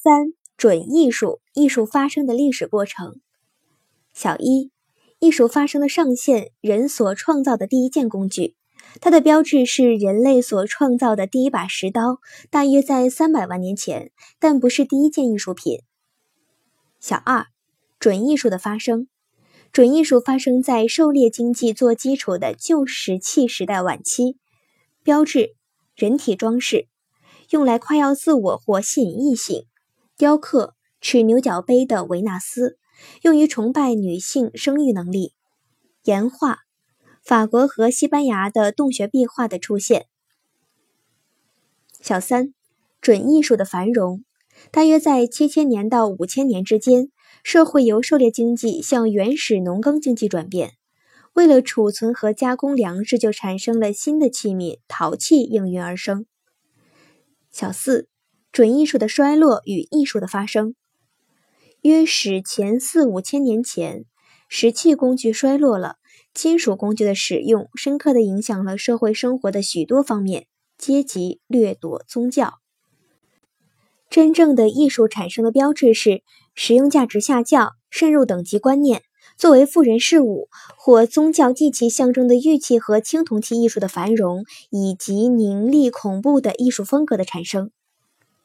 三、准艺术，艺术发生的历史过程。小一，艺术发生的上限，人所创造的第一件工具。它的标志是人类所创造的第一把石刀，大约在三百万年前，但不是第一件艺术品。小二，准艺术的发生。准艺术发生在狩猎经济做基础的旧石器时代晚期。标志：人体装饰，用来夸耀自我或吸引异性。雕刻：持牛角杯的维纳斯，用于崇拜女性生育能力。岩画。法国和西班牙的洞穴壁画的出现。小三，准艺术的繁荣，大约在七千年到五千年之间，社会由狩猎经济向原始农耕经济转变。为了储存和加工粮食，就产生了新的器皿——陶器应运而生。小四，准艺术的衰落与艺术的发生。约史前四五千年前，石器工具衰落了。金属工具的使用深刻地影响了社会生活的许多方面，阶级掠夺、宗教。真正的艺术产生的标志是实用价值下降、渗入等级观念、作为富人事物或宗教祭器象征的玉器和青铜器艺术的繁荣，以及凝厉恐怖的艺术风格的产生。